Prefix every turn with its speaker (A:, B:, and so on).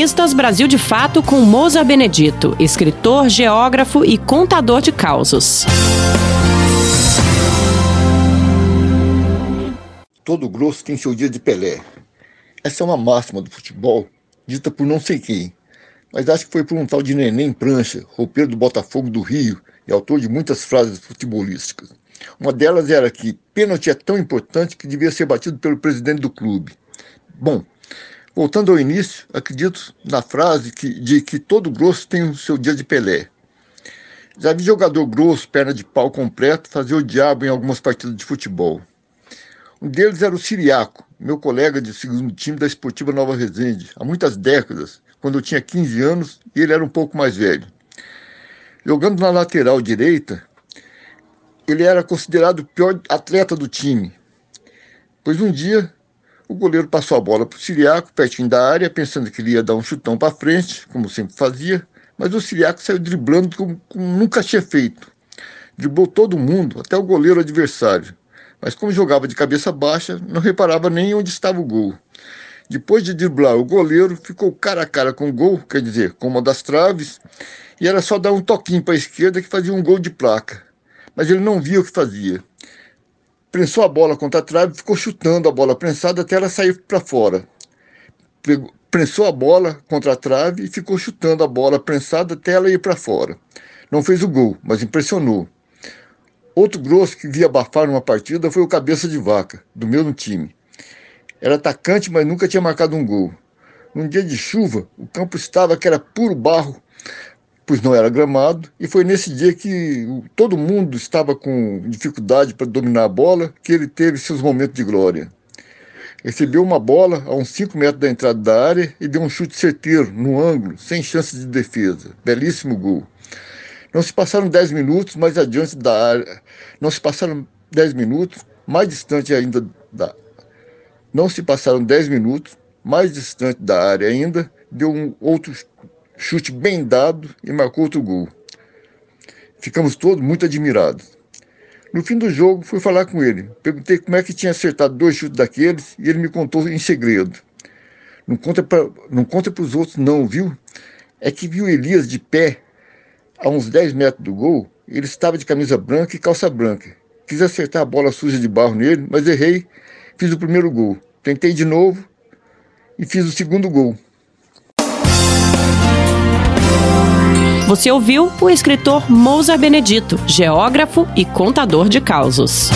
A: Colunistas Brasil de Fato com Moza Benedito, escritor, geógrafo e contador de causos.
B: Todo grosso tem seu dia de Pelé. Essa é uma máxima do futebol, dita por não sei quem, mas acho que foi por um tal de Neném Prancha, roupeiro do Botafogo do Rio e autor de muitas frases futebolísticas. Uma delas era que pênalti é tão importante que devia ser batido pelo presidente do clube. Bom, voltando ao início, acredito na frase que, de que todo grosso tem o seu dia de Pelé. Já vi jogador grosso, perna de pau completo, fazer o diabo em algumas partidas de futebol. Um deles era o Siriaco, meu colega de segundo time da Esportiva Nova Resende, há muitas décadas, quando eu tinha 15 anos e ele era um pouco mais velho. Jogando na lateral direita, ele era considerado o pior atleta do time, pois um dia o goleiro passou a bola para o Siriaco, pertinho da área, pensando que ele ia dar um chutão para frente, como sempre fazia, mas o Siriaco saiu driblando como, como nunca tinha feito. Driblou todo mundo, até o goleiro adversário. Mas como jogava de cabeça baixa, não reparava nem onde estava o gol. Depois de driblar o goleiro, ficou cara a cara com o gol, quer dizer, com uma das traves, e era só dar um toquinho para a esquerda que fazia um gol de placa. Mas ele não via o que fazia prensou a bola contra a trave, ficou chutando a bola prensada até ela sair para fora. Prensou a bola contra a trave e ficou chutando a bola prensada até ela ir para fora. Não fez o gol, mas impressionou. Outro grosso que via abafar numa partida foi o Cabeça de Vaca, do mesmo time. Era atacante, mas nunca tinha marcado um gol. Num dia de chuva, o campo estava que era puro barro pois não era gramado, e foi nesse dia que todo mundo estava com dificuldade para dominar a bola que ele teve seus momentos de glória. Recebeu uma bola a uns 5 metros da entrada da área e deu um chute certeiro, no ângulo, sem chance de defesa. Belíssimo gol. Não se passaram 10 minutos mais adiante da área. Não se passaram 10 minutos, mais distante ainda da. Não se passaram 10 minutos, mais distante da área ainda, deu um outro chute bem dado e marcou outro gol. Ficamos todos muito admirados. No fim do jogo, fui falar com ele. Perguntei como é que tinha acertado dois chutes daqueles e ele me contou em segredo. Não conta para os outros, não, viu? É que viu Elias de pé a uns 10 metros do gol. Ele estava de camisa branca e calça branca. Quis acertar a bola suja de barro nele, mas errei. Fiz o primeiro gol. Tentei de novo e fiz o segundo gol.
A: Você ouviu o escritor Mousa Benedito, geógrafo e contador de causos.